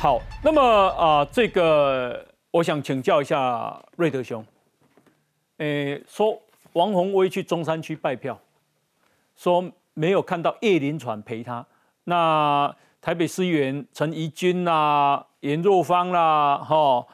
好，那么啊、这个我想请教一下瑞德兄，诶，说王宏威去中山区拜票，说没有看到叶林传陪他，那台北市议员陈怡君啦、严若芳啦，哈，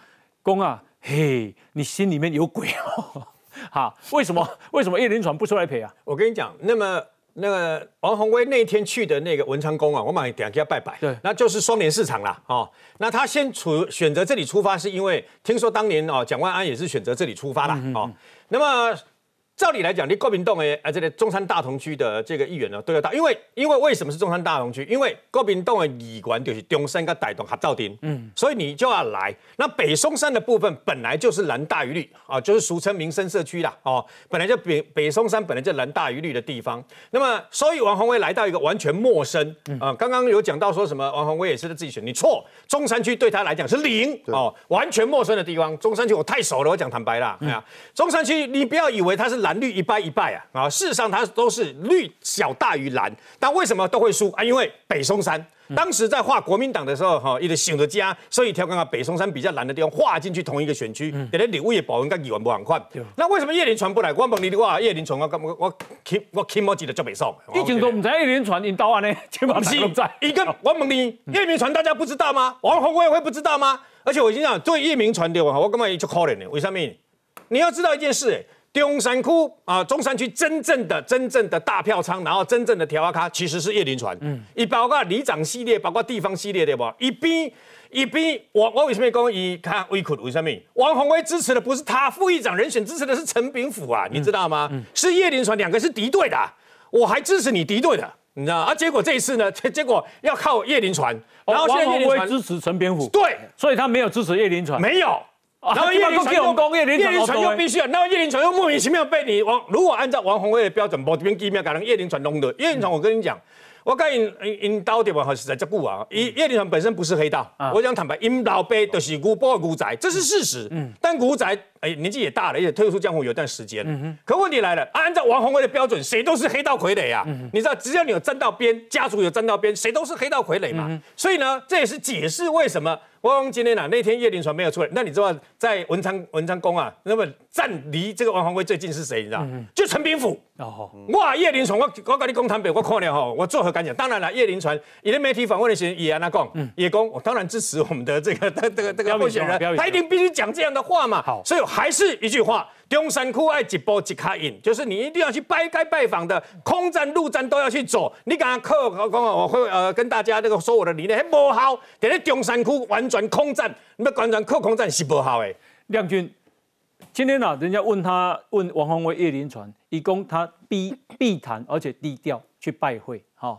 公啊，嘿，你心里面有鬼哦，哈，为什么为什么叶林传不出来陪啊？我跟你讲，那么那个王宏威那天去的那个文昌宫啊，我马上给他给他拜拜，对那就是双联市场啦，哦，那他先出选择这里出发，是因为听说当年哦蒋万安也是选择这里出发啦，哦，那么。照理来讲，你国民党诶，啊这个中山大同区的这个议员呢都要到，因为因为为什么是中山大同区？因为国民党的议员就是中山跟台东合照丁，嗯，所以你就要来。那北松山的部分本来就是蓝大于绿啊，就是俗称民生社区啦，哦，本来就北北松山本来就蓝大于绿的地方。那么，所以王宏威来到一个完全陌生啊、刚刚有讲到说什么王宏威也是他自己选，你错，中山区对他来讲是零哦，完全陌生的地方。中山区我太熟了，我讲坦白啦，哎呀，中山区你不要以为他是蓝绿一败一败啊啊，事实上它都是绿小大于蓝，但为什么都会输啊？因为北松山。当时在画国民党的时候，哈，一直想着家，所以调刚刚北松山比较蓝的地方划进去同一个选区，给他领物业保温跟议员不很快。那为什么叶林传不来？我问你的话，叶林传我我我我 k 我记得就北宋。以前都唔知叶林传引导案呢，基本不是上都在。一个我问你，叶明传大家不知道吗？王宏威会不知道吗？而且我已经讲，对叶明传的我，我根本就可怜的。为什么？你要知道一件事，哎，中山区啊，中山区真正的真正的大票仓，然后真正的调阿咖其实是叶林传，嗯，一包括里长系列，包括地方系列对不？一边一边，我我为什么讲以看威苦？为什么？王宏威支持的不是他，副议长人选支持的是陈炳甫啊，你知道吗？是叶林传，两个是敌对的，我还支持你敌对的。你知道啊？结果这一次呢，结 结果要靠叶林传，然后现在王宏叶林传威支持陈蝙蝠，对所以他没有支持叶林传。没有。然后啊叶林传又攻叶林传又必须啊，然后叶林传又莫名其妙被你王，如果按照王宏威的标准，我这边机妙改成叶林传弄的。叶林传，我跟你讲，我跟因因因刀对吧？实在这久啊，叶叶林传本身不是黑道，我讲坦白，因老辈就是古波古仔，这是事实。但古仔哎年纪也大了，而且退出江湖有一段时间。可问题来了，按照王宏威的标准，谁都是黑道傀儡啊！你知道，只要你有站到边，家族有站到边，谁都是黑道傀儡嘛。所以呢，这也是解释为什么。汪今天啊，那天叶林传没有出来，那你知道在文昌文昌宫啊，那么站离这个王宏威最近是谁？你知道？就陈炳甫。哦，哇，叶林传，我我跟你讲坦白，我看了哈，我作何感想？当然了，叶林传，你的媒体访问的时候也安那讲，也讲，我当然支持我们的这个这个这个候选人他一定必须讲这样的话嘛。好所以还是一句话，中山区爱一步一卡印，就是你一定要去拜该拜访的空战、陆战都要去走。你刚刚靠讲我会呃跟大家这个说我的理念，还不好，在咧中山区完全空战，你完全靠空战是不好的。亮君，今天啊，人家问他问王宏威、叶林传，以供他避避谈，而且低调去拜会，哈、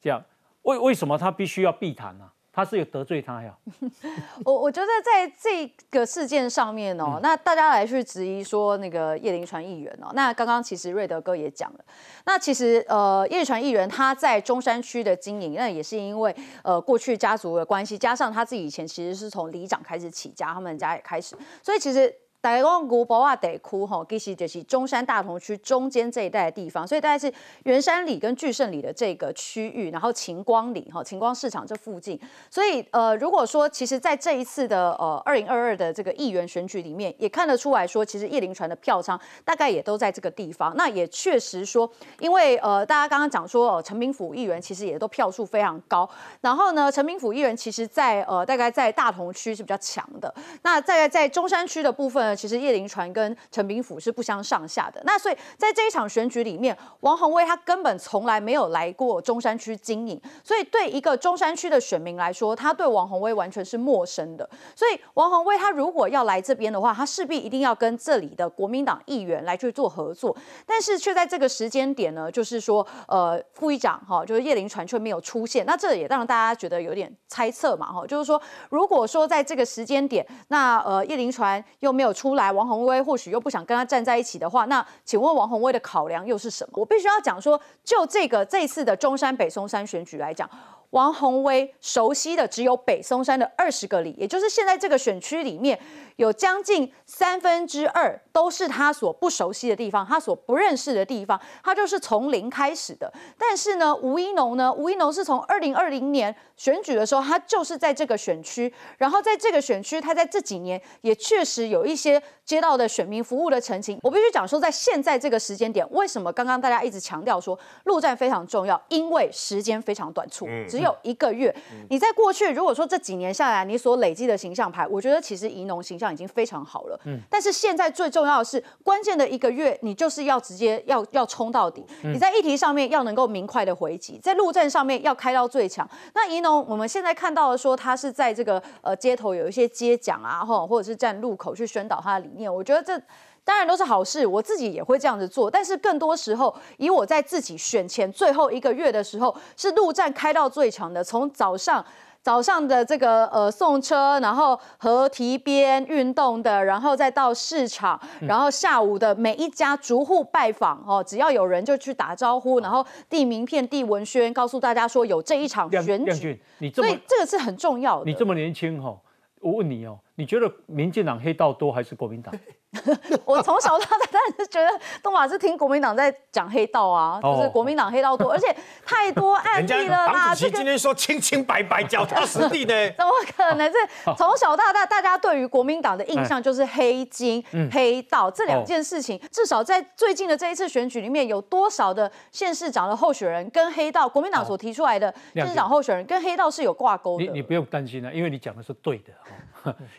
这样为为什么他必须要避谈呢、他是有得罪他呀？我我觉得在这个事件上面哦，那大家来去质疑说那个叶林传议员哦，那刚刚其实瑞德哥也讲了，那其实呃叶林传议员他在中山区的经营，那也是因为呃过去家族的关系，加上他自己以前其实是从里长开始起家，他们家也开始，所以其实。大概讲古堡啊得哭吼，其实就是中山大同区中间这一带的地方，所以大概是圆山里跟巨盛里的这个区域，然后晴光里哈晴光市场这附近，所以呃如果说其实在这一次的呃二零二二的这个议员选举里面，也看得出来说，其实叶林船的票仓大概也都在这个地方，那也确实说，因为呃大家刚刚讲说，呃陈明府议员其实也都票数非常高，然后呢陈明府议员其实在呃大概在大同区是比较强的，那在在中山区的部分其实叶林传跟陈炳甫是不相上下的。那所以在这一场选举里面，王宏威他根本从来没有来过中山区经营，所以对一个中山区的选民来说，他对王宏威完全是陌生的。所以王宏威他如果要来这边的话，他势必一定要跟这里的国民党议员来去做合作，但是却在这个时间点呢，就是说呃副议长哈，就是叶林传却没有出现，那这也让大家觉得有点猜测嘛哈，就是说如果说在这个时间点，那呃叶林传又没有出出来，王宏威或许又不想跟他站在一起的话，那请问王宏威的考量又是什么？我必须要讲说，就这个这次的中山北松山选举来讲。王宏威熟悉的只有北松山的二十个里，也就是现在这个选区里面有将近三分之二都是他所不熟悉的地方，他所不认识的地方，他就是从零开始的。但是呢，吴一农呢，吴一农是从二零二零年选举的时候，他就是在这个选区，然后在这个选区，他在这几年也确实有一些接到的选民服务的澄清。我必须讲说，在现在这个时间点，为什么刚刚大家一直强调说陆战非常重要？因为时间非常短促，只有一个月。你在过去如果说这几年下来，你所累积的形象牌，我觉得其实宜农形象已经非常好了。嗯，但是现在最重要的是，关键的一个月，你就是要直接要要冲到底。你在议题上面要能够明快的回击，在路战上面要开到最强。那宜农我们现在看到的说，他是在这个呃街头有一些街讲啊，或或者是站路口去宣导他的理念，我觉得这。当然都是好事，我自己也会这样子做。但是更多时候，以我在自己选前最后一个月的时候，是陆战开到最强的。从早上早上的这个呃送车，然后河堤边运动的，然后再到市场，然后下午的每一家逐户拜访哦，只要有人就去打招呼，然后递名片、递文宣，告诉大家说有这一场选举。你这么，所以这个是很重要的。你这么年轻哈，我问你哦，你觉得民进党黑道多还是国民党？我从小到大当然是觉得东马是听国民党在讲黑道啊，就是国民党黑道多，而且太多案例了啦。这个今天说清清白白、脚踏实地呢，怎么可能？这从小到大，大家对于国民党的印象就是黑金、黑道这两件事情。至少在最近的这一次选举里面，有多少的县市长的候选人跟黑道，国民党所提出来的县市长候选人跟黑道是有挂钩的？你你不用担心了，因为你讲的是对的。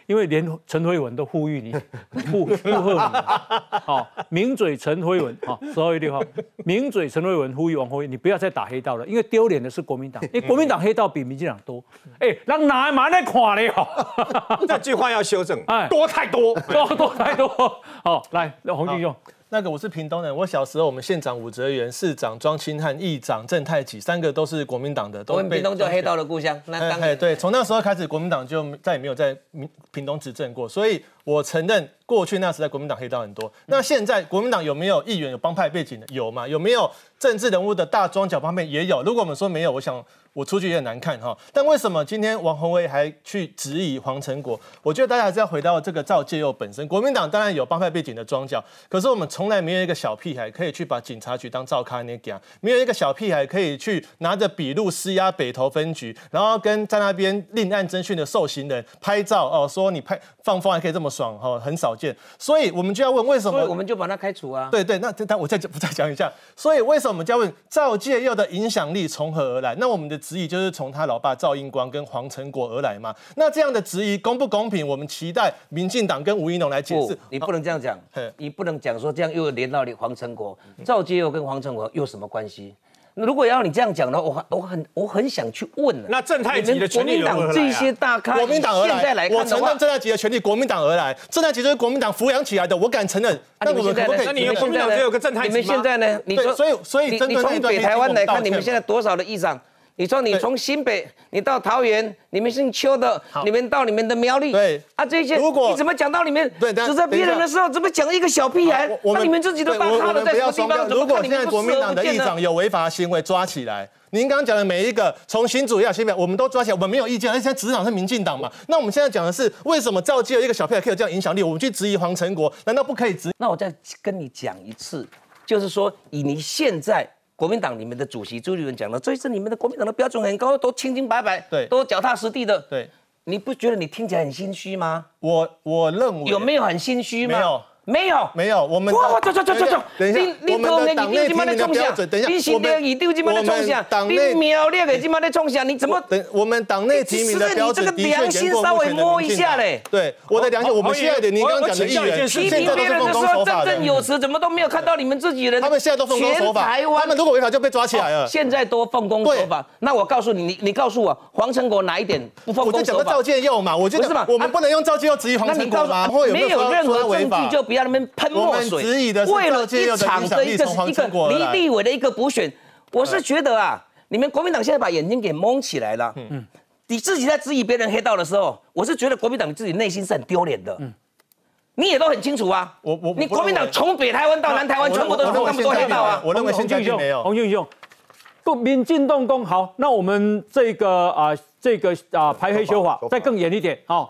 因为连陈辉文都呼吁你，呼呼喝你，好，名嘴陈辉文，好，十二月六号，名嘴陈辉文呼吁王辉，你不要再打黑道了，因为丢脸的是国民党，因为国民党黑道比民进党多，哎，让哪蛮来看嘞？这句话要修正，哎，多太多，多多太多，好，来，洪金兄。那个我是屏东人，我小时候我们县长武哲元、市长庄清汉、议长郑太吉，三个都是国民党的。我们屏东就黑道的故乡。那当然对，从那时候开始，国民党就再也没有在屏东执政过，所以我承认过去那时代国民党黑道很多。那现在国民党有没有议员有帮派背景的？有吗？有没有政治人物的大庄脚方面也有？如果我们说没有，我想。我出去也很难看哈，但为什么今天王宏威还去质疑黄成国？我觉得大家还是要回到这个赵介佑本身。国民党当然有帮派背景的庄脚，可是我们从来没有一个小屁孩可以去把警察局当赵卡那讲，没有一个小屁孩可以去拿着笔录施压北投分局，然后跟在那边另案侦讯的受刑人拍照哦，说你拍放风还可以这么爽哈，很少见。所以我们就要问为什么？我们就把他开除啊？对对，那但我再我再讲一下，所以为什么我们就要问赵介佑的影响力从何而来？那我们的。质疑就是从他老爸赵英光跟黄成国而来嘛？那这样的质疑公不公平？我们期待民进党跟吴一农来解释。你不能这样讲，你不能讲说这样又连到你黄成国、赵介又跟黄成国有什么关系？如果要你这样讲的话，我很我很我很想去问那正太级的权力国民党这些大咖，国民党而来，我承认正太级的权力，国民党而来，正太级就是国民党抚养起来的，我敢承认。那我们可不可以？那你们国民党只有个正太级你们现在呢？你说，所以所以你从北台湾来看，你们现在多少的议长？你说你从新北，你到桃园，你们姓邱的，你们到你们的苗栗，对啊，这些，如果你怎么讲到你们指责别人的时候，怎么讲一个小屁孩？那你们自己都当他的在什么地方？如果现在国民党的议长有违法行为，抓起来。您刚刚讲的每一个，从新主要新北，我们都抓起来，我们没有意见。而且现在执掌是民进党嘛？那我们现在讲的是，为什么赵基有一个小屁孩可以有这样影响力？我们去质疑黄成国，难道不可以质？那我再跟你讲一次，就是说，以你现在。国民党里面的主席朱立伦讲了，这一次你们的国民党的标准很高，都清清白白，对，都脚踏实地的，对，你不觉得你听起来很心虚吗？我我认为有没有很心虚吗？没有。没有，没有，我们哇，走走走走走，等一下，我们的党内提名的标准，等一下，我们党内苗栗的今麦在冲下，你怎么？等我们党内提名的标准，你这个良心稍微摸一下嘞。对，我的良心，我们现在的，你刚刚讲的议员，提名别人的时候振振有词，怎么都没有看到你们自己人？他们现在都奉公守法，他们如果违法就被抓起来了。现在都奉公守法，那我告诉你，你你告诉我，黄成国哪一点不奉公守法？我就讲个赵建佑嘛，我觉得我们不能用赵建佑质疑黄成国吗？没有任何证据就不要那边喷墨水。为了一场的一个一个离立委的一个补选，我是觉得啊，你们国民党现在把眼睛给蒙起来了。嗯，你自己在质疑别人黑道的时候，我是觉得国民党你自己内心是很丢脸的。嗯，你也都很清楚啊。我我你国民党从北台湾到南台湾，全部都是那么多黑道啊。我认为现在就没有。洪俊兄，民进动工好，那我们这个啊，这个啊排黑修法再更严一点，好。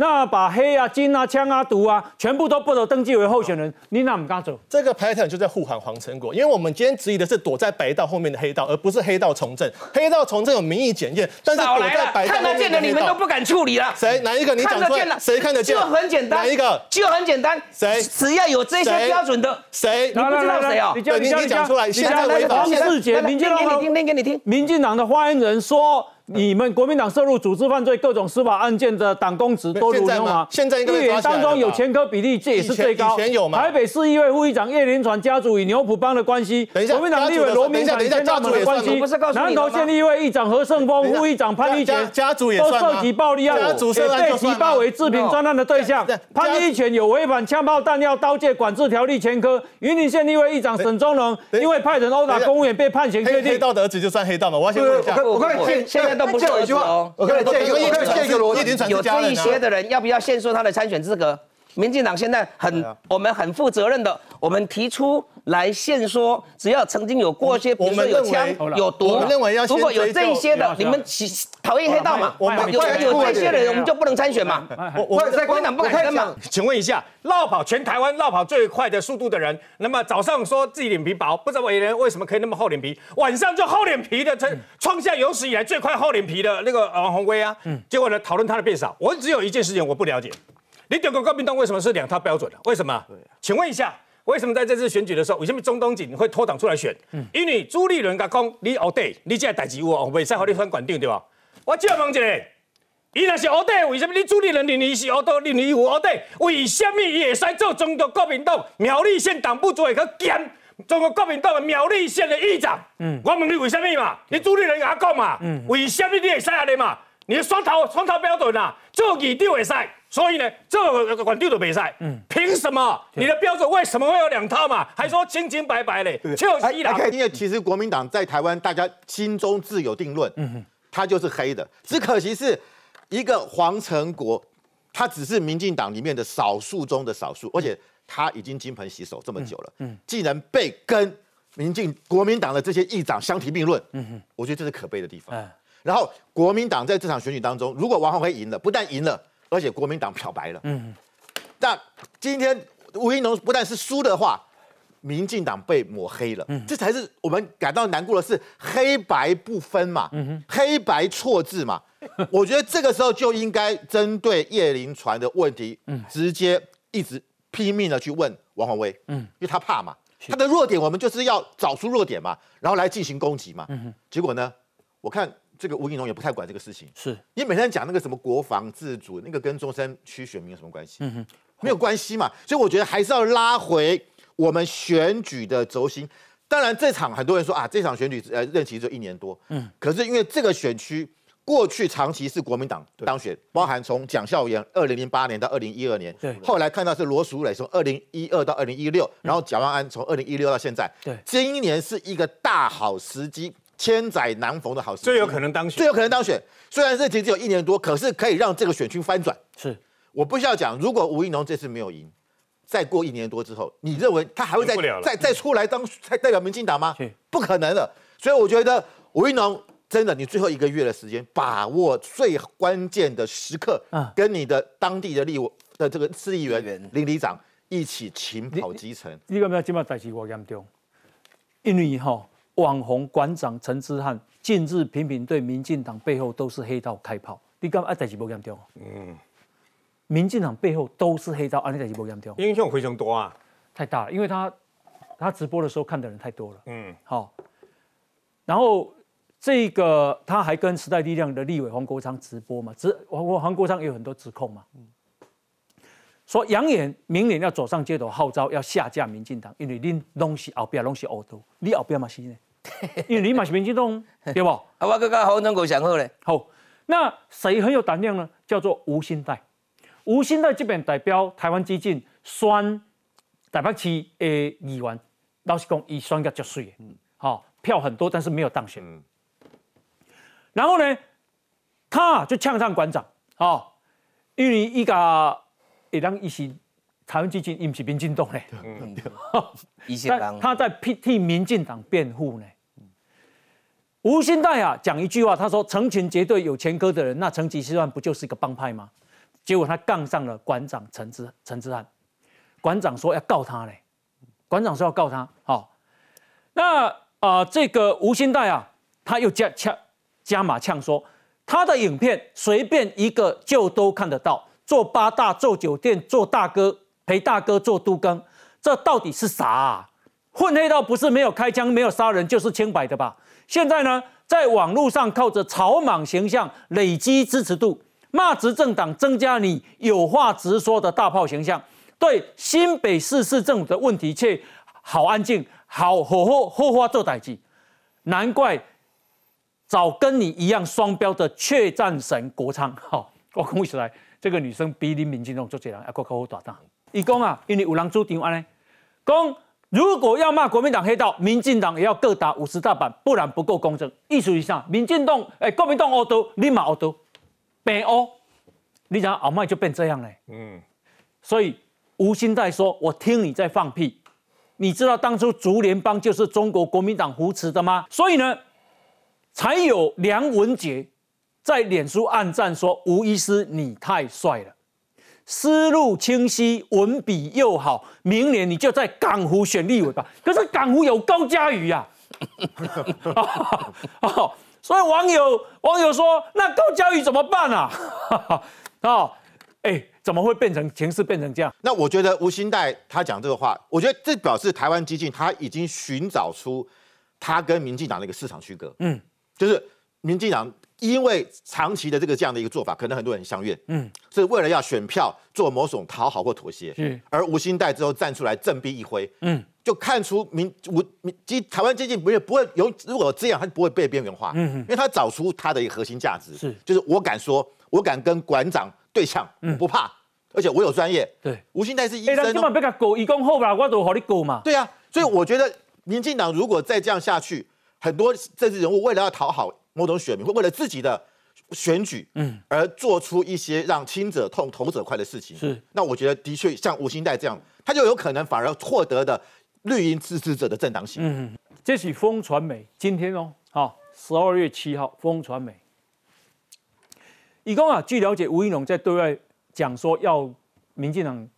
那把黑啊、金啊、枪啊、毒啊，全部都不得登记为候选人，你哪不敢走？这个 pattern 就在护航黄成国，因为我们今天质疑的是躲在白道后面的黑道，而不是黑道从政。黑道从政有民意检验，但是躲在白道看得见的你们都不敢处理了。谁？哪一个？你讲出来。谁看得见？就很简单。哪一个？就很简单。谁？只要有这些标准的。谁？你不知道谁啊？你你讲出来。现在违法。王世杰，民进党给你听，听给你听。民进党的发言人说。你们国民党涉入组织犯罪各种司法案件的党公职都如牛毛，现在议员当中有前科比例，这也是最高。有吗？台北市议会副议长叶林传家族与牛埔帮的关系，等一下，国民党立委罗明凯家族的关系，南投县立会议长何胜峰、副议长潘玉泉家族也都涉及暴力案，被其包围制品专案的对象。潘玉泉有违反枪炮弹药刀械管制条例前科，云林县立会议长沈忠龙因为派人殴打公务员被判刑确定。黑道的儿子就算黑道吗？我要先问一下，我看现在都不是儿子哦。我跟你借一个，借一个逻辑，有这一些的人要不要限缩他的参选资格？民进党现在很，我们很负责任的，我们提出来现说，只要曾经有过一些，比如说有枪、有毒，我们认为要如果有这些的，你们喜讨厌黑道嘛？我们有有这些的人，我们就不能参选嘛？我我在国民党不敢跟嘛？请问一下，绕跑全台湾绕跑最快的速度的人，那么早上说自己脸皮薄，不知道为人为什么可以那么厚脸皮，晚上就厚脸皮的，创创下有史以来最快厚脸皮的那个王宏威啊，结果呢讨论他的变少，我只有一件事情我不了解。你整个国民党为什么是两套标准的？为什么？请问一下，为什么在这次选举的时候，为什么中东锦会脱党出来选？因为朱立伦甲讲，你乌底，你这代志有哦，未使和你分管定对吧？我再问一下，伊若是乌底，为什么你朱立伦认为是乌底，认为有乌底？为什么伊会使做中国国民党苗栗县党部主委去兼中国国民党的苗栗县的议长？嗯，我问你为什么嘛？你朱立伦甲讲嘛？嗯，为什么你会使安尼嘛？你的双头双头标准啊，做议长会使。所以呢，这个管地的比赛，嗯，凭什么？你的标准为什么会有两套嘛？还说清清白白嘞，就是一因为其实国民党在台湾，大家心中自有定论，嗯哼，他就是黑的。只可惜是一个黄成国，他只是民进党里面的少数中的少数，而且他已经金盆洗手这么久了，嗯，竟然被跟民进国民党的这些议长相提并论，嗯哼，我觉得这是可悲的地方。然后国民党在这场选举当中，如果王宏辉赢了，不但赢了。而且国民党漂白了，嗯，那今天吴英龙不但是输的话，民进党被抹黑了，嗯，这才是我们感到难过的是黑白不分嘛，嗯哼，黑白错字嘛，我觉得这个时候就应该针对叶林传的问题，嗯，直接一直拼命的去问王宏威，嗯，因为他怕嘛，他的弱点我们就是要找出弱点嘛，然后来进行攻击嘛，嗯哼，结果呢，我看。这个吴景龙也不太管这个事情，是。因为每天讲那个什么国防自主，那个跟中山区选民有什么关系？嗯哼，没有关系嘛。所以我觉得还是要拉回我们选举的轴心。当然，这场很多人说啊，这场选举呃任期只有一年多，嗯，可是因为这个选区过去长期是国民党当选，包含从蒋孝严二零零八年到二零一二年，对，后来看到是罗淑蕾从二零一二到二零一六，然后蒋万安从二零一六到现在，对，今年是一个大好时机。千载难逢的好时机，最有可能当选，最有可能当选。虽然这其实只有一年多，可是可以让这个选区翻转。是，我不需要讲，如果吴怡农这次没有赢，再过一年多之后，你认为他还会再再再出来当代表民进党吗？不可能的。所以我觉得吴怡农真的，你最后一个月的时间，把握最关键的时刻，跟你的当地的立委的这个市议员、邻里长一起勤跑基层。你感觉今麦代志我严重？因为哈。网红馆长陈之汉近日频频对民进党背后都是黑道开炮，你讲啊？代志不严重？嗯，民进党背后都是黑道，啊，你代志不严重？影响非常多啊，太大了，因为他他直播的时候看的人太多了。嗯，好，然后这个他还跟时代力量的立委黄国昌直播嘛，直黄国黄国昌也有很多指控嘛，嗯说扬言明年要走上街头号召要下架民进党，因为恁东西后边拢是恶多，你后边嘛是呢？因为你嘛是民进党，对不？啊，我刚刚黄忠国想好嘞。好，那谁很有胆量呢？叫做吴兴代。吴兴代这边代表台湾激进选台北市的议员，老实讲，伊选个足水的，好票很多，但是没有当选。嗯然后呢，他就呛上馆长，好，因为伊个会当伊是。台湾基金，伊不是民进党嘞，但 他在替替民进党辩护呢。吴兴代啊讲一句话，他说成群结队有前科的人，那成吉思汗不就是一个帮派吗？结果他杠上了馆长陈志陈之汉，馆长说要告他嘞，馆长说要告他，好，那啊这个吴兴代啊，他又加呛加码呛说，他的影片随便一个就都看得到，做八大做酒店做大哥陪大哥做都更，这到底是啥？混黑道不是没有开枪没有杀人就是清白的吧？现在呢，在网络上靠着草莽形象累积支持度。骂执政党，增加你有话直说的大炮形象，对新北市市政府的问题却好安静，好好好好话做代志，难怪早跟你一样双标的确战神国昌，好，我讲起来，这个女生比你民进党做这人还够口大胆。伊讲啊，因为有人主张安尼，讲如果要骂国民党黑道，民进党也要各打五十大板，不然不够公正。意思是啥？民进党哎，国民党恶毒，立马恶毒。北欧，你讲鳌麦就变这样嘞？嗯，所以吴兴在说：“我听你在放屁，你知道当初竹联帮就是中国国民党扶持的吗？”所以呢，才有梁文杰在脸书暗赞说：“吴医师你太帅了，思路清晰，文笔又好，明年你就在港湖选立委吧。”可是港湖有高嘉瑜呀。所以网友网友说：“那高嘉瑜怎么办啊？啊，哎，怎么会变成情势变成这样？”那我觉得吴兴代他讲这个话，我觉得这表示台湾激进他已经寻找出他跟民进党的一个市场区隔。嗯，就是民进党因为长期的这个这样的一个做法，可能很多人相怨。嗯，是为了要选票做某种讨好或妥协。嗯，而吴兴代之后站出来振臂一挥。嗯。就看出民吴民基台湾接近不会不会有如果这样，他不会被边缘化，嗯因为他找出他的一个核心价值是，就是我敢说，我敢跟馆长对呛，嗯，不怕，而且我有专业，对，吴兴代是医生，哎，今晚别个狗，一讲好吧，我都和你狗嘛，对啊，所以我觉得民进党如果再这样下去，很多政治人物为了要讨好某种选民，会为了自己的选举，嗯，而做出一些让亲者痛、投者快的事情，是，那我觉得的确像吴兴代这样，他就有可能反而获得的。绿营支持者的正当性。嗯，这是风传媒今天哦，好，十二月七号，风传媒。以公啊，据了解，吴依农在对外讲说要民进党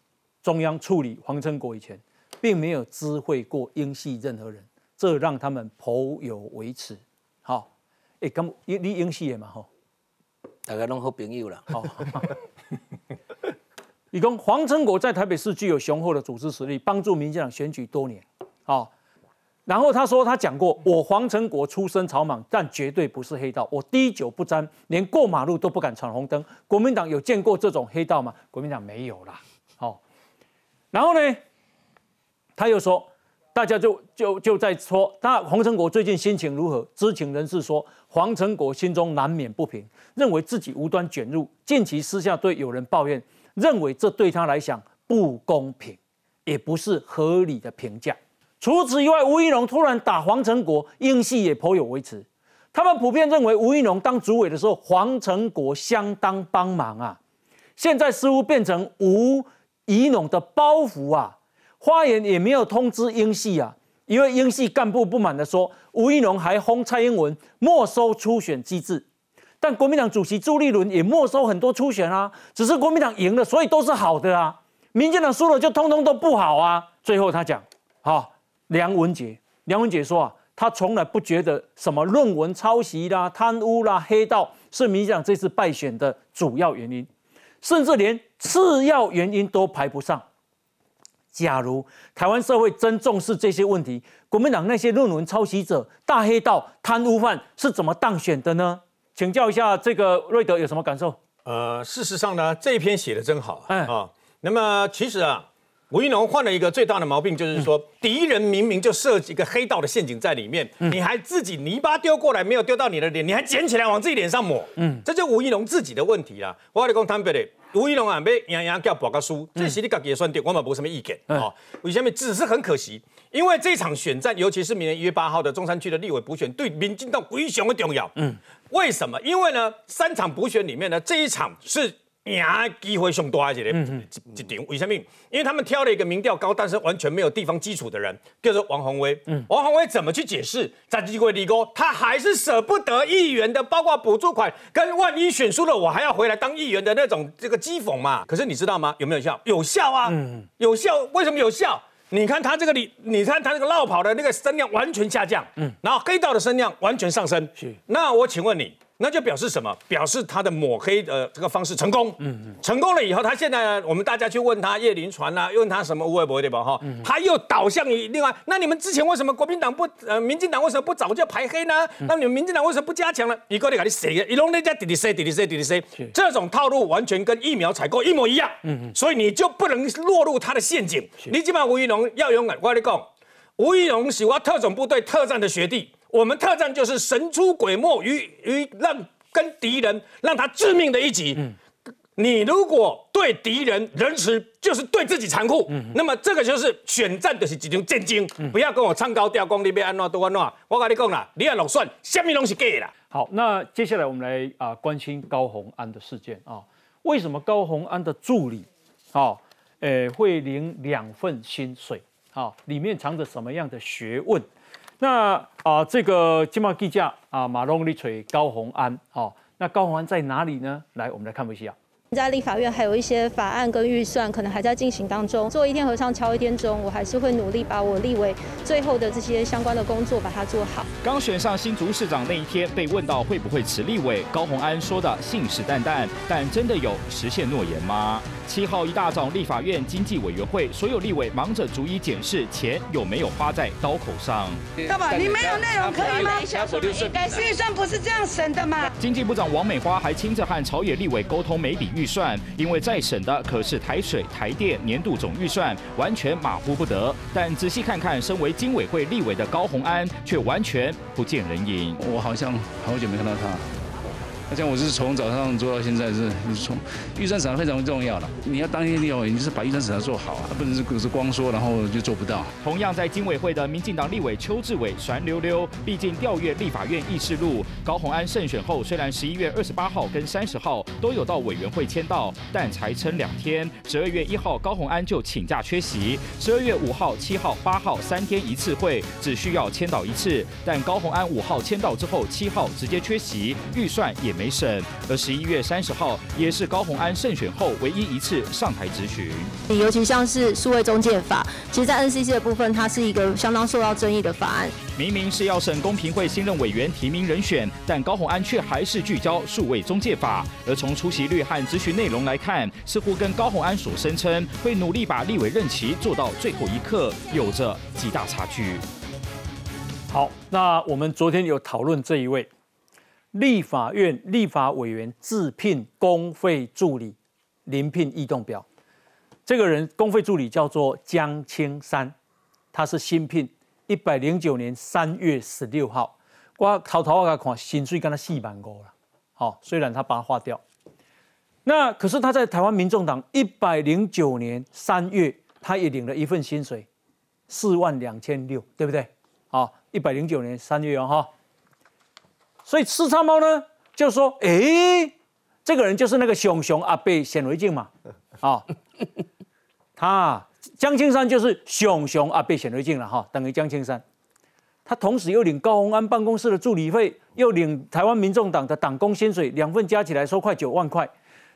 中央处理黄成国以前，并没有知会过英系任何人，这让他们颇有微词。好，哎，咁你你英系的嘛？吼，大家拢好朋友了。好。你讲黄成国在台北市具有雄厚的组织实力，帮助民进党选举多年。好，然后他说他讲过，我黄成国出身草莽，但绝对不是黑道。我滴酒不沾，连过马路都不敢闯红灯。国民党有见过这种黑道吗？国民党没有啦。好，然后呢，他又说，大家就就就在说，那黄成国最近心情如何？知情人士说，黄成国心中难免不平，认为自己无端卷入，近期私下对有人抱怨。认为这对他来讲不公平，也不是合理的评价。除此以外，吴一龙突然打黄成国，英系也颇有微词。他们普遍认为吴一龙当主委的时候，黄成国相当帮忙啊。现在似乎变成吴一龙的包袱啊。花言也没有通知英系啊。一位英系干部不满地说，吴一龙还轰蔡英文没收初选机制。但国民党主席朱立伦也没收很多初选啊，只是国民党赢了，所以都是好的啊。民进党输了就通通都不好啊。最后他讲，好，梁文杰，梁文杰说啊，他从来不觉得什么论文抄袭啦、贪污啦、黑道是民进党这次败选的主要原因，甚至连次要原因都排不上。假如台湾社会真重视这些问题，国民党那些论文抄袭者、大黑道、贪污犯是怎么当选的呢？请教一下，这个瑞德有什么感受？呃，事实上呢，这一篇写的真好啊。那么其实啊，吴育农换了一个最大的毛病，就是说敌人明明就设计一个黑道的陷阱在里面，你还自己泥巴丢过来，没有丢到你的脸，你还捡起来往自己脸上抹。嗯，这就吴育农自己的问题啦。我跟你讲坦白的，吴一龙啊，被杨洋叫博个输，这是你自己的选择，我们无什么意见啊。为什么？只是很可惜。因为这场选战，尤其是明年一月八号的中山区的立委补选，对民进党非常的重要。嗯，为什么？因为呢，三场补选里面呢，这一场是赢机会上大一个一一点，为什么？因为他们挑了一个民调高，但是完全没有地方基础的人，叫做王宏威。王宏威怎么去解释？在机会里沟，他还是舍不得议员的，包括补助款，跟万一选输了，我还要回来当议员的那种这个讥讽嘛。可是你知道吗？有没有效？有效啊！有效？为什么有效？你看他这个你，你看他这个绕跑的那个声量完全下降，嗯，然后黑道的声量完全上升。是，那我请问你。那就表示什么？表示他的抹黑的这个方式成功。嗯嗯，成功了以后，他现在呢，我们大家去问他叶林传啊，问他什么无微博对吧？哈，他又倒向于另外。那你们之前为什么国民党不呃，民进党为什么不早就排黑呢？那你们民进党为什么不加强呢？一个你搞你谁？一弄那家滴滴 C 滴滴 C 滴滴 C，这种套路完全跟疫苗采购一模一样。嗯嗯，所以你就不能落入他的陷阱。你基本上吴怡农要勇敢，我跟你讲，吴怡农是我特种部队特战的学弟，我们特战就是神出鬼没，于于让。跟敌人让他致命的一击。嗯，你如果对敌人仁慈，就是对自己残酷。嗯，那么这个就是选战的是几种战争。不要跟我唱高调，讲你要安怎多安怎。我跟你讲啦，你要落选，什么东西假啦。好，那接下来我们来啊关心高鸿安的事件啊。为什么高鸿安的助理啊，呃，会领两份薪水？啊，里面藏着什么样的学问？那啊，这个金茂计价啊，马龙里锤高红安，哦，那高红安在哪里呢？来，我们来看一下。在立法院还有一些法案跟预算，可能还在进行当中。做一天和尚敲一天钟，我还是会努力把我立委最后的这些相关的工作把它做好。刚选上新竹市长那一天，被问到会不会辞立委，高鸿安说的信誓旦旦，但真的有实现诺言吗？七号一大早，立法院经济委员会所有立委忙着逐一检视钱有没有花在刀口上。干嘛？你没有内容可以吗？预算不是这样审的吗？经济部长王美花还亲自和朝野立委沟通每笔预算，因为在审的可是台水、台电年度总预算，完全马虎不得。但仔细看看，身为经委会立委的高鸿安却完全不见人影。我好像好久没看到他。像我是从早上做到现在，是从预算审查非常重要了。你要当一立委，你就是把预算审查做好啊，不能是是光说，然后就做不到。同样在经委会的民进党立委邱志伟酸溜溜，毕竟调阅立法院议事录，高鸿安胜选后，虽然十一月二十八号跟三十号都有到委员会签到，但才撑两天。十二月一号高鸿安就请假缺席，十二月五号、七号、八号三天一次会，只需要签到一次。但高鸿安五号签到之后，七号直接缺席，预算也没。没审，而十一月三十号也是高鸿安胜选后唯一一次上台质询。尤其像是数位中介法，其实，在 NCC 的部分，它是一个相当受到争议的法案。明明是要审公平会新任委员提名人选，但高鸿安却还是聚焦数位中介法。而从出席率和咨询内容来看，似乎跟高鸿安所声称会努力把立委任期做到最后一刻，有着极大差距。好，那我们昨天有讨论这一位。立法院立法委员自聘公费助理，临聘异动表。这个人公费助理叫做江青山，他是新聘，一百零九年三月十六号。我偷偷我看，薪水跟他四万五了。好，虽然他把它划掉，那可是他在台湾民众党一百零九年三月，他也领了一份薪水，四万两千六，对不对？好，一百零九年三月哦，哈。所以四叉猫呢，就说：“哎，这个人就是那个熊熊阿贝显微镜嘛，啊，他江青山就是熊熊阿贝显微镜了哈，等于江青山。他同时又领高鸿安办公室的助理费，又领台湾民众党的党工薪水，两份加起来收快九万块。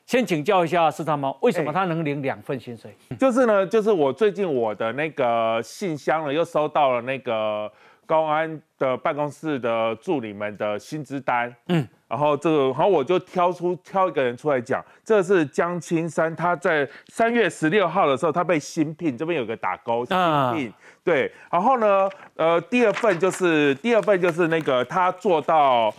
先请教一下四叉猫，为什么他能领两份薪水？就是呢，就是我最近我的那个信箱呢，又收到了那个。”高安的办公室的助理们的薪资单，嗯，然后这个，然后我就挑出挑一个人出来讲，这是江青山，他在三月十六号的时候，他被新聘，这边有个打勾，新聘，对，然后呢，呃，第二份就是第二份就是那个他做到。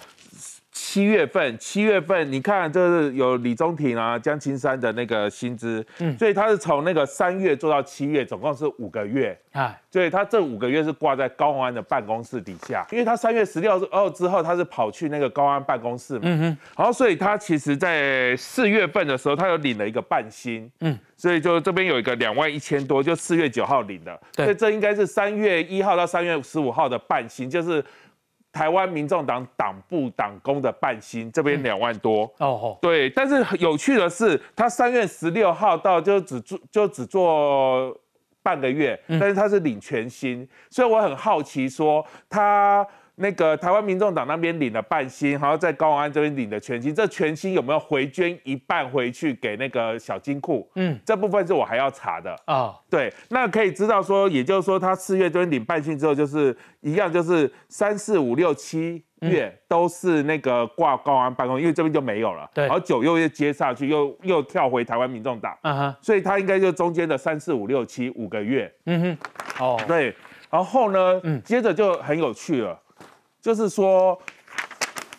七月份，七月份，你看，这是有李宗廷啊、江青山的那个薪资，嗯，所以他是从那个三月做到七月，总共是五个月，啊，所以他这五个月是挂在高安的办公室底下，因为他三月十六号之后，他是跑去那个高安办公室嘛，嗯哼，然后所以他其实在四月份的时候，他有领了一个半薪，嗯，所以就这边有一个两万一千多，就四月九号领的，所以这应该是三月一号到三月十五号的半薪，就是。台湾民众党党部党工的半薪，这边两万多哦。对，但是有趣的是，他三月十六号到就只做就只做半个月，但是他是领全薪，所以我很好奇说他。那个台湾民众党那边领了半薪，然后在高安这边领的全薪，这全薪有没有回捐一半回去给那个小金库？嗯，这部分是我还要查的啊。对，那可以知道说，也就是说他四月这边领半薪之后，就是一样，就是三四五六七月都是那个挂高安办公，因为这边就没有了。对，然后九月又接上去，又又跳回台湾民众党。嗯哼，所以他应该就中间的三四五六七五个月。嗯哼，哦，对，然后呢，嗯，接着就很有趣了。就是说，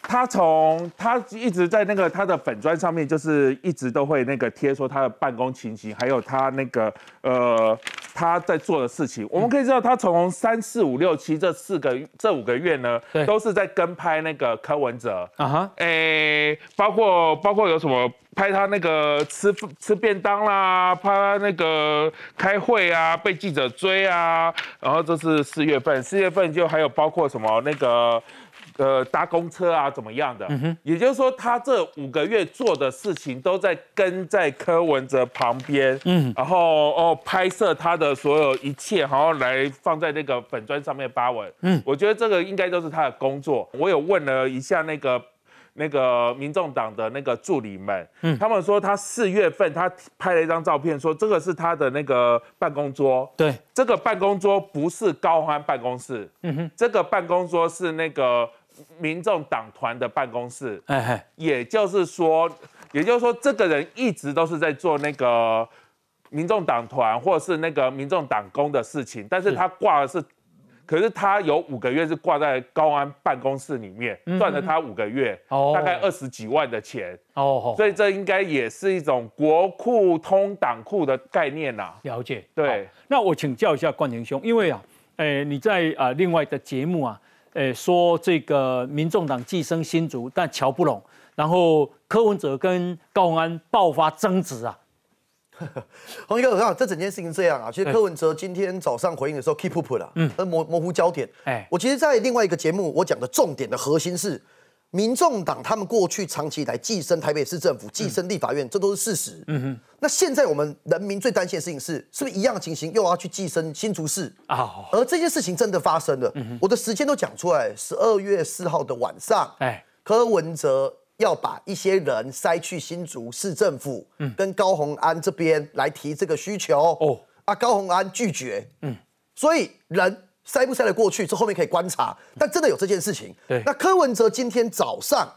他从他一直在那个他的粉砖上面，就是一直都会那个贴说他的办公情形，还有他那个呃他在做的事情。我们可以知道，他从三四五六七这四个这五个月呢，都是在跟拍那个柯文哲啊哈，诶，包括包括有什么拍他那个吃吃便当啦，拍他那个开会啊，被记者追啊，然后这是四月份，四月份就还有包括什么那个。呃，搭公车啊，怎么样的？也就是说，他这五个月做的事情都在跟在柯文哲旁边，嗯，然后哦，拍摄他的所有一切，然后来放在那个粉砖上面发文。嗯，我觉得这个应该都是他的工作。我有问了一下那个那个民众党的那个助理们，嗯，他们说他四月份他拍了一张照片，说这个是他的那个办公桌。对，这个办公桌不是高欢办公室，嗯哼，这个办公桌是那个。民众党团的办公室，哎，也就是说，也就是说，这个人一直都是在做那个民众党团或者是那个民众党工的事情，但是他挂的是，可是他有五个月是挂在高安办公室里面，赚了他五个月，大概二十几万的钱，哦，所以这应该也是一种国库通党库的概念呐。了解，对。那我请教一下冠廷兄，因为啊，哎，你在啊另外的节目啊。诶，说这个民众党寄生新竹，但瞧不拢，然后柯文哲跟高安爆发争执啊。洪一哥，我看这整件事情这样啊，其实柯文哲今天早上回应的时候 keep up 了，嗯，模模糊焦点。哎，我其实，在另外一个节目，我讲的重点的核心是。民众党他们过去长期以来寄生台北市政府、寄生立法院，这都是事实。嗯哼。那现在我们人民最担心的事情是，是不是一样的情形又要去寄生新竹市啊？而这件事情真的发生了。我的时间都讲出来，十二月四号的晚上，哎，柯文哲要把一些人塞去新竹市政府，嗯，跟高鸿安这边来提这个需求。哦，啊，高鸿安拒绝。嗯，所以人。塞不塞得过去，这后面可以观察。但真的有这件事情。对。那柯文哲今天早上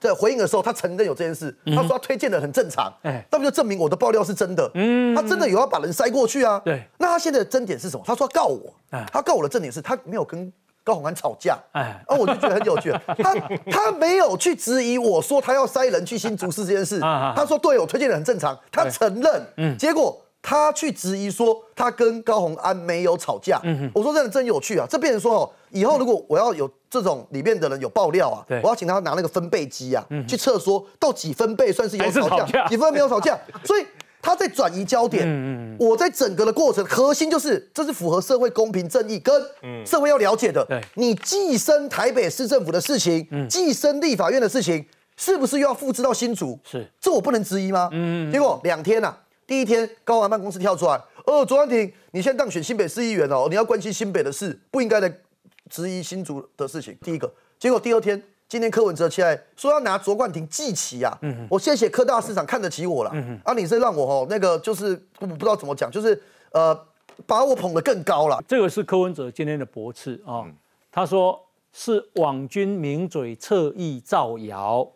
在回应的时候，他承认有这件事。他说他推荐的很正常。哎。那不就证明我的爆料是真的？嗯。他真的有要把人塞过去啊？对。那他现在的争点是什么？他说告我。他告我的正点是他没有跟高宏安吵架。哎。啊，我就觉得很有趣。他他没有去质疑我说他要塞人去新竹市这件事。他说对我推荐的很正常。他承认。嗯。结果。他去质疑说他跟高洪安没有吵架，我说这的真有趣啊！这变成说哦，以后如果我要有这种里面的人有爆料啊，我要请他拿那个分贝机啊，去测说到几分贝算是有吵架，几分没有吵架。所以他在转移焦点。我在整个的过程核心就是，这是符合社会公平正义跟社会要了解的。你寄生台北市政府的事情，寄生立法院的事情，是不是又要复制到新竹？是，这我不能质疑吗？嗯，结果两天呐。第一天，高安办公室跳出来，哦，卓安婷，你现在当选新北市议员哦，你要关心新北的事，不应该来质疑新竹的事情。第一个，结果第二天，今天柯文哲起来说要拿卓冠廷记起啊，我谢谢科大市长看得起我了，啊，你是让我哦那个就是我不知道怎么讲，就是呃把我捧得更高了。这个是柯文哲今天的驳斥啊，他说是网军名嘴侧翼造谣，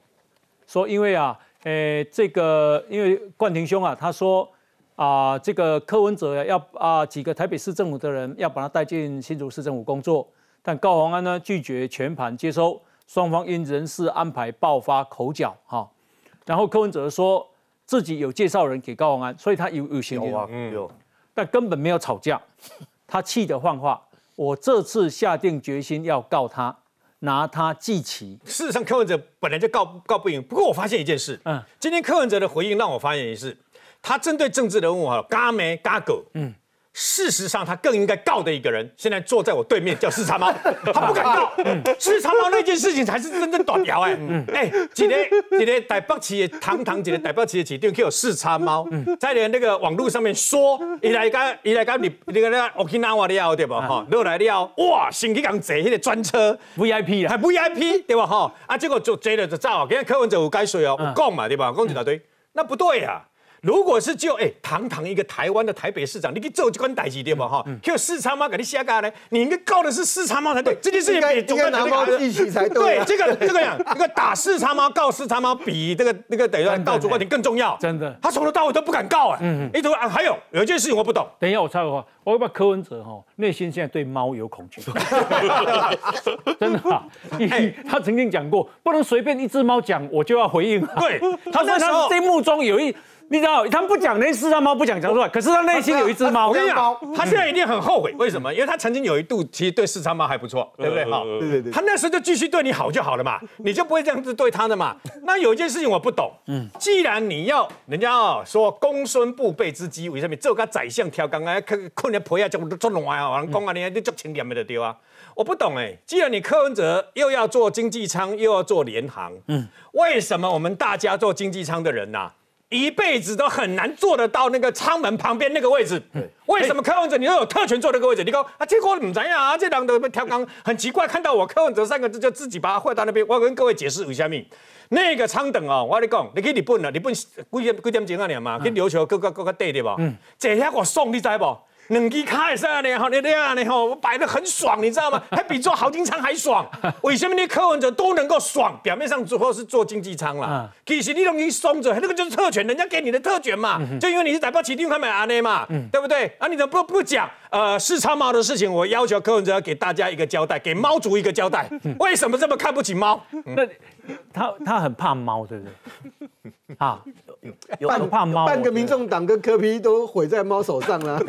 说因为啊。诶，这个因为冠廷兄啊，他说啊，这个柯文哲要啊几个台北市政府的人要把他带进新竹市政府工作，但高鸿安呢拒绝全盘接收，双方因人事安排爆发口角哈。然后柯文哲说自己有介绍人给高鸿安，所以他有有行动，嗯有，但根本没有吵架，他气得换话，我这次下定决心要告他。拿他祭旗。事实上，柯文哲本来就告告不赢。不过我发现一件事，嗯，今天柯文哲的回应让我发现一是，他针对政治人物哈，嘎没嘎狗，嗯，事实上，他更应该告的一个人，现在坐在我对面，叫四叉猫，他不敢告。四叉猫那件事情才是真正断掉哎。哎，今天今天台北市的堂堂今天台北市的市长叫四叉猫，在连那个网络上面说，伊来个伊来个你那个那我去拿我了对吧？哈，落来了，哇，先去讲坐那个专车 VIP 还 VIP 对吧？哈，啊，结果就坐了就走，今天柯文哲有解说哦，有讲嘛对吧？讲一大堆，那不对呀。如果是就哎，堂堂一个台湾的台北市长，你可以做这关代志对吧？哈，就四叉猫给你下架呢，你应该告的是四叉猫才对。这件事情比应该拿猫一起才对。对，这个这个样，这个打四叉猫告四叉猫比这个那个等于告主管庭更重要。真的，他从头到尾都不敢告啊。嗯嗯。一头啊，还有有一件事情我不懂。等一下我插个话，我要把柯文哲哈内心现在对猫有恐惧。真的啊，他曾经讲过，不能随便一只猫讲我就要回应。对，他说他心目中有一。你知道，他们不讲那四张猫，不讲讲出来。可是他内心有一只猫。我跟你讲，他现在一定很后悔。为什么？因为他曾经有一度其实对四张猫还不错，对不对？好，对对对。他那时候就继续对你好就好了嘛，你就不会这样子对他的嘛。那有一件事情我不懂，嗯，既然你要人家哦说公孙不备之机，为什么这个宰相挑钢啊，困在婆呀，就做乱啊，人讲啊，你你做清廉的对啊？我不懂哎，既然你柯文哲又要做经济舱，又要做联航，嗯，为什么我们大家做经济舱的人呐？一辈子都很难做得到那个舱门旁边那个位置。为什么柯文哲你又有特权坐那个位置？你讲啊，结果唔怎样啊？这两个调岗很奇怪，看到我柯文哲三个字就自己把它换到那边。我跟各位解释一下咪，那个舱等哦，我跟你讲，你去日本啊，日本几点几点钟啊？你嘛，去琉球各个各个地对吧？嗯，这下我送你知不？两支卡也是啊，你这样你好，我摆的很爽，你知道吗？还比做豪金仓还爽。为什么你柯文哲都能够爽？表面上最后是做经济舱了，其实你容易松着，那个就是特权，人家给你的特权嘛。就因为你是台北起定他买安内嘛，对不对？啊，你怎么不不讲？呃，视超猫的事情，我要求柯文哲要给大家一个交代，给猫族一个交代。为什么这么看不起猫？那他他很怕猫，对不对？啊。半怕猫，半个民众党跟柯批都毁在猫手上了。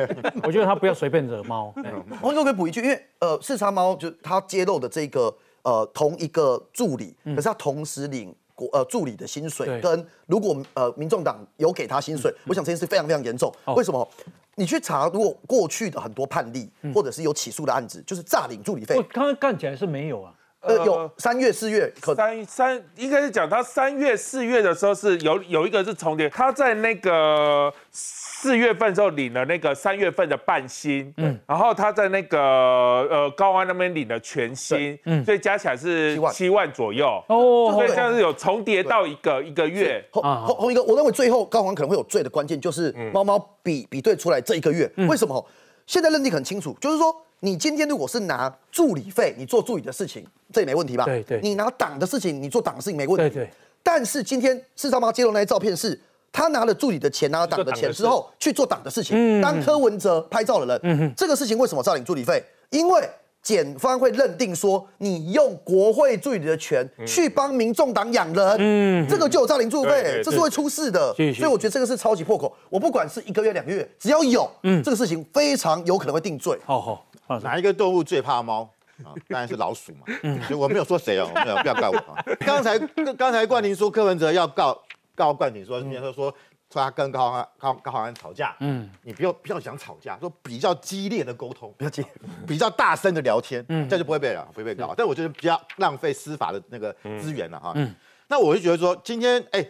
我觉得他不要随便惹猫。我可以补一句，因为呃，视察猫就他揭露的这个呃同一个助理，可是他同时领国呃助理的薪水，跟如果呃民众党有给他薪水，我想这件事非常非常严重。为什么？你去查，如果过去的很多判例，或者是有起诉的案子，就是诈领助理费。刚刚看起来是没有啊。呃，有三月四月，三三应该是讲他三月四月的时候是有有一个是重叠，他在那个四月份时候领了那个三月份的半薪，嗯，然后他在那个呃高安那边领了全薪，嗯，所以加起来是七万。左右，哦，所以这样是有重叠到一个一个月。红红一个，我认为最后高安可能会有罪的关键就是猫猫比比对出来这一个月，为什么？现在认定很清楚，就是说。你今天如果是拿助理费，你做助理的事情，这也没问题吧？对对。你拿党的事情，你做党的事情没问题。对对。但是今天四三八揭露那些照片，是他拿了助理的钱，拿了党的钱之后去做党的事情。当柯文哲拍照的人，嗯这个事情为什么照领助理费？因为检方会认定说，你用国会助理的权去帮民众党养人，嗯，这个就有照领助理费，这是会出事的。所以我觉得这个是超级破口。我不管是一个月、两个月，只要有，嗯，这个事情非常有可能会定罪。好好。哪一个动物最怕猫啊？当然是老鼠嘛。所以我没有说谁哦，没有，不要怪我啊。刚才刚才冠廷说柯文哲要告告冠廷，说说说说他跟高安高高安吵架。嗯，你不要不要想吵架，说比较激烈的沟通，比较激 比较大声的聊天，嗯，这就不会被了，不会被告。但我觉得比较浪费司法的那个资源了哈。嗯，那我就觉得说今天哎，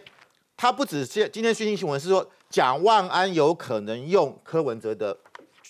他不止是今天讯息新闻是说蒋万安有可能用柯文哲的。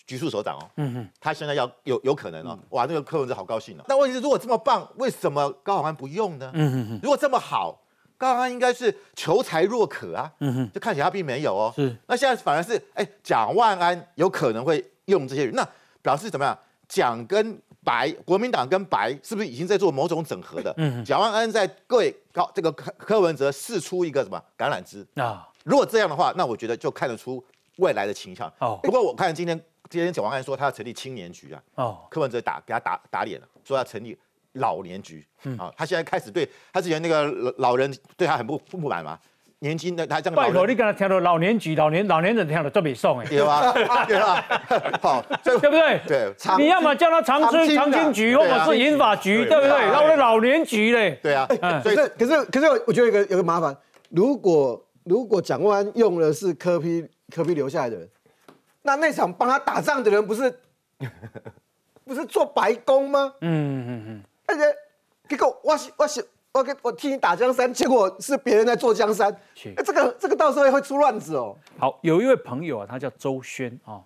局处首长哦，嗯哼，他现在要有有可能哦，哇，那个柯文哲好高兴哦。那问题是，如果这么棒，为什么高鸿安不用呢？嗯哼哼，如果这么好，高鸿安应该是求才若渴啊，嗯哼，就看起来他并没有哦。是，那现在反而是，哎，蒋万安有可能会用这些人，那表示怎么样？蒋跟白，国民党跟白是不是已经在做某种整合的？嗯蒋万安在各位高这个柯柯文哲试出一个什么橄榄枝啊？如果这样的话，那我觉得就看得出未来的倾向。哦，不过我看今天。今天蒋万安说他要成立青年局啊，哦，柯文哲打给他打打脸了，说要成立老年局，嗯啊，他现在开始对他之前那个老人对他很不不满嘛，年轻的他这样。拜托你跟他听到老年局，老年老年人听到这么送哎，对吧？对吧？好，对不对？对，你要么叫他长春长青局，或者是银发局，对不对？然后老年局嘞，对啊。可是可是可是，我觉得有个有个麻烦，如果如果蒋万安用的是柯批柯批留下来的人。那那场帮他打仗的人不是 不是做白宫吗？嗯嗯嗯。而且结果我是我是我给我替你打江山，结果是别人在做江山。哎，这个这个到时候会出乱子哦。好，有一位朋友啊，他叫周轩啊，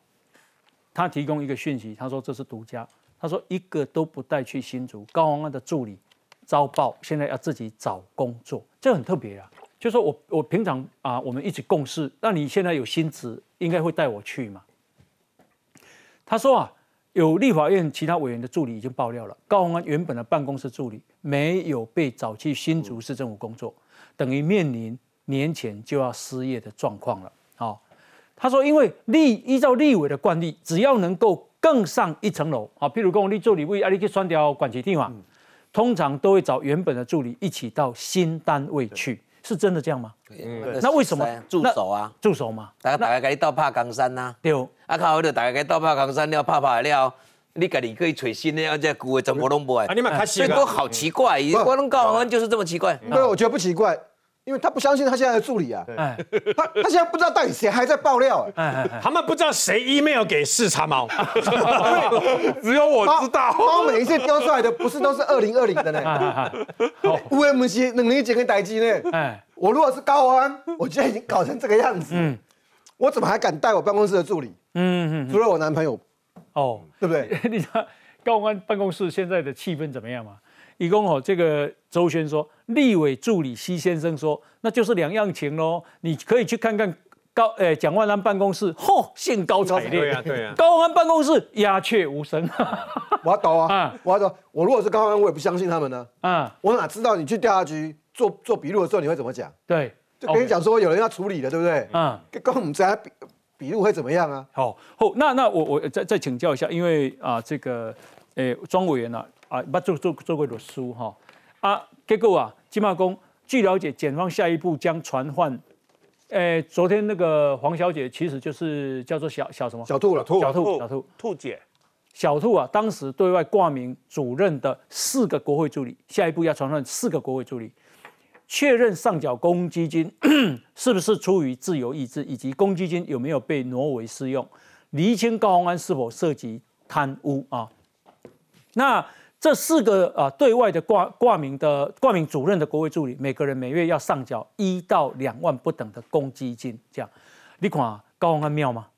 他提供一个讯息，他说这是独家，他说一个都不带去新竹高鸿安的助理遭报，现在要自己找工作，这很特别啊。就说我我平常啊，我们一起共事，那你现在有薪资，应该会带我去嘛？他说啊，有立法院其他委员的助理已经爆料了，高鸿安原本的办公室助理没有被找去新竹市政府工作，等于面临年前就要失业的状况了。好，他说，因为立依照立委的惯例，只要能够更上一层楼，啊，譬如跟我立助理为阿里去双条管旗地嘛，通常都会找原本的助理一起到新单位去。是真的这样吗？那为什么助手啊？助手嘛，大家大家给你倒拍江山呐。对，啊，靠，就大家给你倒拍江山了，拍拍了，你家己可以找新的，而且旧的全部拢不爱。啊，你们开心所以都好奇怪，我能高恩就是这么奇怪。对，我觉得不奇怪。因为他不相信他现在的助理啊，他他现在不知道到底谁还在爆料，他们不知道谁 email 给视察猫，只有我知道。猫每一次丢出来的不是都是二零二零的呢？乌 M C 能力几个待机呢？哎，我如果是高安，我现在已经搞成这个样子，嗯，我怎么还敢带我办公室的助理？嗯嗯，除了我男朋友，哦，对不对？你知道高安办公室现在的气氛怎么样吗？一共哦，这个周轩说，立委助理西先生说，那就是两样情喽。你可以去看看高诶蒋万安办公室，嚯，兴高采烈。对呀，对呀。高安办公室鸦雀无声。我要倒啊！我要抖。我如果是高安，我也不相信他们呢。啊，我哪知道你去调查局做做笔录的时候你会怎么讲？对，就跟你讲说有人要处理的，对不对？嗯。跟我们在笔笔录会怎么样啊？好，好，那那我我再再请教一下，因为啊，这个诶庄委员呢？啊，不做做做过律师哈啊，结果啊，金马公据了解，检方下一步将传唤，诶，昨天那个黄小姐其实就是叫做小小什么？小兔了，小兔小兔。兔姐，小兔啊，当时对外挂名主任的四个国会助理，下一步要传唤四个国会助理，确认上缴公积金 是不是出于自由意志，以及公积金有没有被挪为私用，厘清高鸿安是否涉及贪污啊，那。这四个啊，对外的挂挂名的挂名主任的国会助理，每个人每月要上缴一到两万不等的公积金，这样，你看高鸿安妙吗？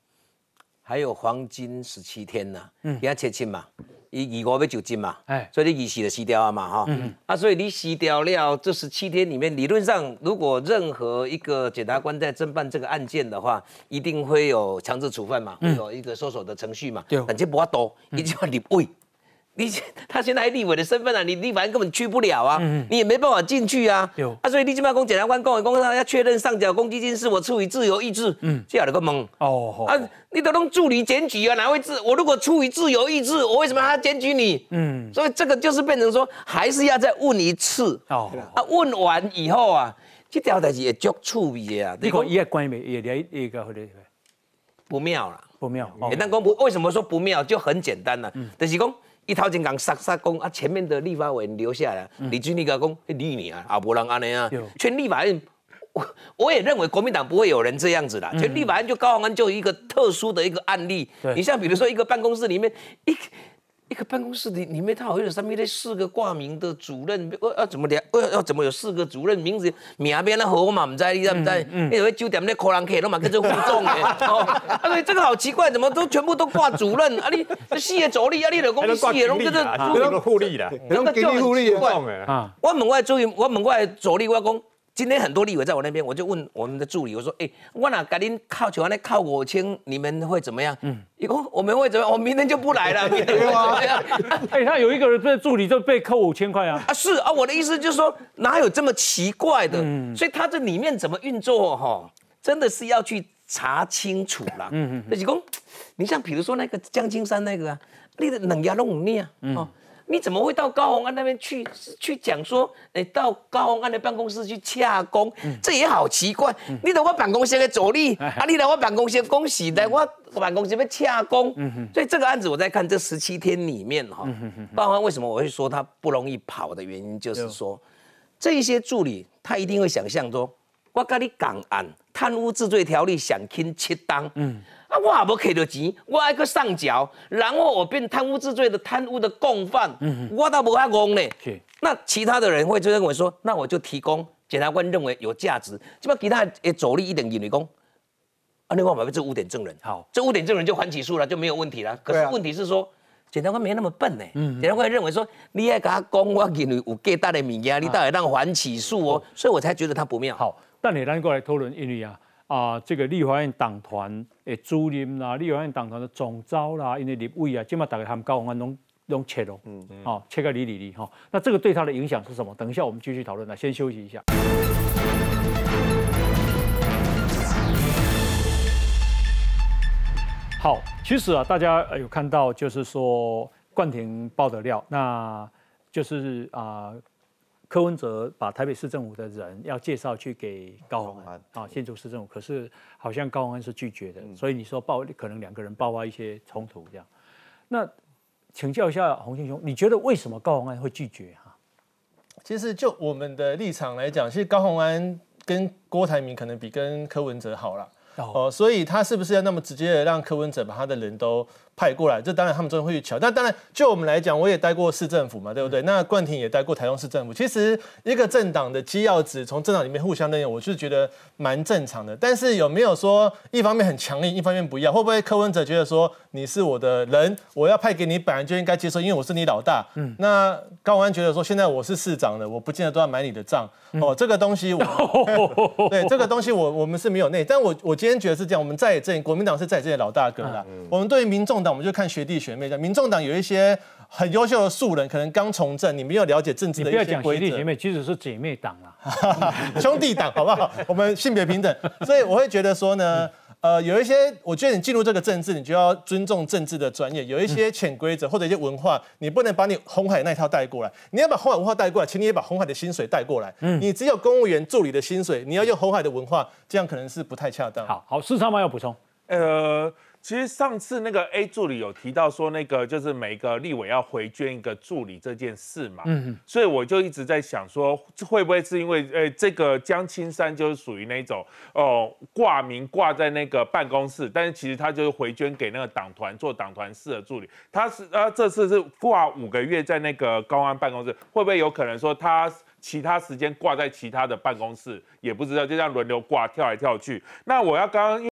还有黄金十七天呐，嗯，给他切清嘛，以以我为九金嘛，哎，所以你仪式的洗掉了嘛，哈，嗯，啊，所以你洗掉了这十七天里面，理论上如果任何一个检察官在侦办这个案件的话，一定会有强制处分嘛，会有一个搜索的程序嘛，对，但这不多，一句话你喂。你他现在还立委的身份啊，你立法院根本去不了啊，你也没办法进去啊。有啊，所以立基办公检察官、公委公他要确认上缴公积金是我出于自由意志，嗯，这样的个懵哦。啊，你都弄助理检举啊，哪会自我如果出于自由意志，我为什么还要检举你？嗯，所以这个就是变成说，还是要再问一次哦。啊，问完以后啊，这条代志也足趣味的啊。你看伊个关没也也一个不妙了，不妙。但讲不为什么说不妙，就很简单了，就是讲。一头前讲杀杀讲啊，前面的立法委员留下来，李俊立个公立你啊，啊无人安尼啊，全立法院，我 我也认为国民党不会有人这样子的，全立法院就高鸿安就一个特殊的一个案例，你像比如说一个办公室里面一。一个办公室里里面，他好像有上面那四个挂名的主任，要要怎么聊？要要怎么有四个主任名字名边那和我嘛唔知，你知唔知？因为酒店那客人客都嘛跟着互动的，哦，啊对，这个好奇怪，怎么都全部都挂主任？啊你事业助理啊，你老公事业拢跟着互利啦，那个给你互利啊。我问我助理，我问我助理，我讲。今天很多立委在我那边，我就问我们的助理，我说：“哎，我哪赶紧靠球，那靠我签，你们会怎么样？”嗯，以后我们会怎么样？我明天就不来了。明天 哎，他有一个人被助理就被扣五千块啊！啊，是啊，我的意思就是说，哪有这么奇怪的？嗯，所以他这里面怎么运作？哈，真的是要去查清楚了。嗯嗯，那几公，你像比如说那个江青山那个啊，你的冷压弄你啊，哦。你怎么会到高鸿安那边去去讲说，你到高鸿安的办公室去洽公，这也好奇怪。你到我办公室的助理，啊，你来我办公室恭喜来我办公室要洽公。所以这个案子我在看这十七天里面哈，高鸿安为什么我会说他不容易跑的原因，就是说这些助理他一定会想象说，我跟你讲案，贪污治罪条例想轻七当，嗯，啊，我也无摕到钱，我还去上缴，然后我变贪污治罪的贪污的共犯，嗯，我倒无遐戆呢。那其他的人会就认为说，那我就提供检察官认为有价值，基本其他也走力一点认为讲，啊，另外百分之五点证人，好，这五点证人就还起诉了，就没有问题了。可是问题是说。检察官没那么笨呢，检察官认为说，你爱跟他讲，我认为有更大的物件，你到底让还起诉哦，所以我才觉得他不妙。好，但你咱过来讨论，因为啊啊，这个立法院党团的主任啦，立法院党团的总召啦，因为立委啊，即嘛大概他们高官拢拢切咯，嗯嗯，好切个里里里哈，那这个对他的影响是什么？等一下我们继续讨论，啦先休息一下。好，其实啊，大家有看到，就是说冠廷爆的料，那就是啊，柯文哲把台北市政府的人要介绍去给高鸿安啊，新竹市政府，可是好像高鸿安是拒绝的，所以你说爆可能两个人爆发一些冲突这样。那请教一下洪兴兄，你觉得为什么高鸿安会拒绝哈？其实就我们的立场来讲，其实高鸿安跟郭台铭可能比跟柯文哲好了。哦，所以他是不是要那么直接的让柯文哲把他的人都派过来？这当然他们真的会去瞧。那当然，就我们来讲，我也待过市政府嘛，对不对？那冠廷也待过台中市政府。其实一个政党的机要值从政党里面互相任用，我是觉得蛮正常的。但是有没有说一方面很强硬，一方面不要？会不会柯文哲觉得说你是我的人，我要派给你，本来就应该接受，因为我是你老大。嗯。那高安觉得说现在我是市长了，我不见得都要买你的账。哦，这个东西我 对这个东西我我们是没有内，但我我今天觉得是这样，我们在这国民党是在这老大哥啦。我们对于民众党，我们就看学弟学妹的。民众党有一些很优秀的素人，可能刚从政，你没有了解政治的一些规则。学弟学妹，其实是姐妹党啊，兄弟党，好不好？我们性别平等，所以我会觉得说呢。呃，有一些，我觉得你进入这个政治，你就要尊重政治的专业。有一些潜规则或者一些文化，你不能把你红海那一套带过来。你要把红海文化带过来，请你也把红海的薪水带过来。嗯，你只有公务员助理的薪水，你要用红海的文化，这样可能是不太恰当。好好，市场吗？要补充？呃。其实上次那个 A 助理有提到说，那个就是每个立委要回捐一个助理这件事嘛，嗯，所以我就一直在想说，会不会是因为，呃，这个江青山就是属于那种，哦，挂名挂在那个办公室，但是其实他就是回捐给那个党团做党团室的助理，他是，呃，这次是挂五个月在那个高安办公室，会不会有可能说他其他时间挂在其他的办公室，也不知道，就这样轮流挂，跳来跳去。那我要刚刚。